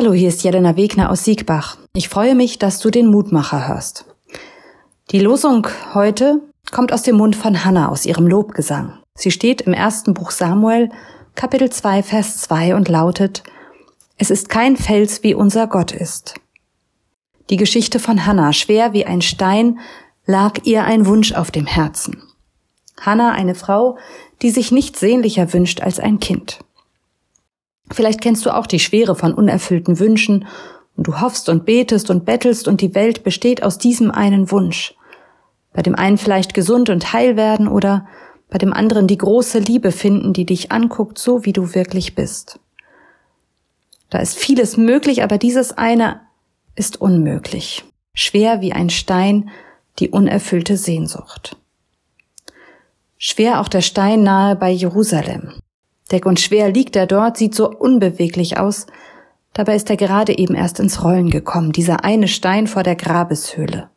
Hallo, hier ist Jelena Wegner aus Siegbach. Ich freue mich, dass du den Mutmacher hörst. Die Losung heute kommt aus dem Mund von Hannah aus ihrem Lobgesang. Sie steht im ersten Buch Samuel, Kapitel 2, Vers 2 und lautet, Es ist kein Fels, wie unser Gott ist. Die Geschichte von Hannah, schwer wie ein Stein, lag ihr ein Wunsch auf dem Herzen. Hannah, eine Frau, die sich nichts sehnlicher wünscht als ein Kind. Vielleicht kennst du auch die Schwere von unerfüllten Wünschen und du hoffst und betest und bettelst und die Welt besteht aus diesem einen Wunsch. Bei dem einen vielleicht gesund und heil werden oder bei dem anderen die große Liebe finden, die dich anguckt, so wie du wirklich bist. Da ist vieles möglich, aber dieses eine ist unmöglich. Schwer wie ein Stein, die unerfüllte Sehnsucht. Schwer auch der Stein nahe bei Jerusalem. Deck und schwer liegt er dort, sieht so unbeweglich aus. Dabei ist er gerade eben erst ins Rollen gekommen, dieser eine Stein vor der Grabeshöhle.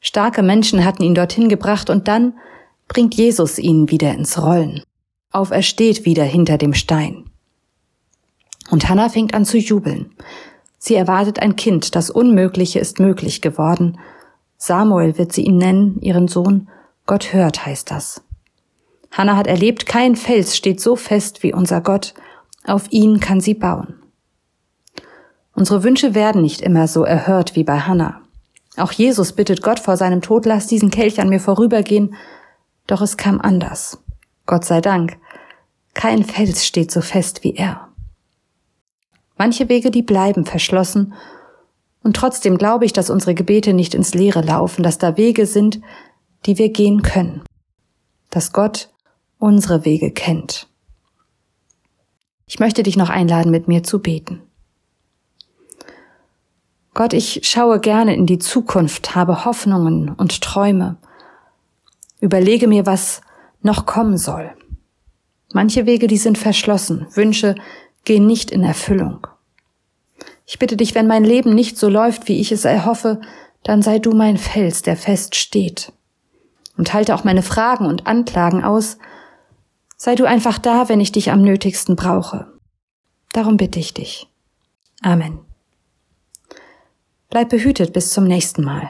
Starke Menschen hatten ihn dorthin gebracht und dann bringt Jesus ihn wieder ins Rollen. Auf er steht wieder hinter dem Stein. Und Hannah fängt an zu jubeln. Sie erwartet ein Kind, das Unmögliche ist möglich geworden. Samuel wird sie ihn nennen, ihren Sohn. Gott hört, heißt das. Hannah hat erlebt, kein Fels steht so fest wie unser Gott, auf ihn kann sie bauen. Unsere Wünsche werden nicht immer so erhört wie bei Hannah. Auch Jesus bittet Gott vor seinem Tod, lass diesen Kelch an mir vorübergehen, doch es kam anders. Gott sei Dank. Kein Fels steht so fest wie er. Manche Wege, die bleiben verschlossen, und trotzdem glaube ich, dass unsere Gebete nicht ins Leere laufen, dass da Wege sind, die wir gehen können, dass Gott unsere Wege kennt. Ich möchte dich noch einladen, mit mir zu beten. Gott, ich schaue gerne in die Zukunft, habe Hoffnungen und Träume, überlege mir, was noch kommen soll. Manche Wege, die sind verschlossen, Wünsche gehen nicht in Erfüllung. Ich bitte dich, wenn mein Leben nicht so läuft, wie ich es erhoffe, dann sei du mein Fels, der fest steht. Und halte auch meine Fragen und Anklagen aus, Sei du einfach da, wenn ich dich am nötigsten brauche. Darum bitte ich dich. Amen. Bleib behütet bis zum nächsten Mal.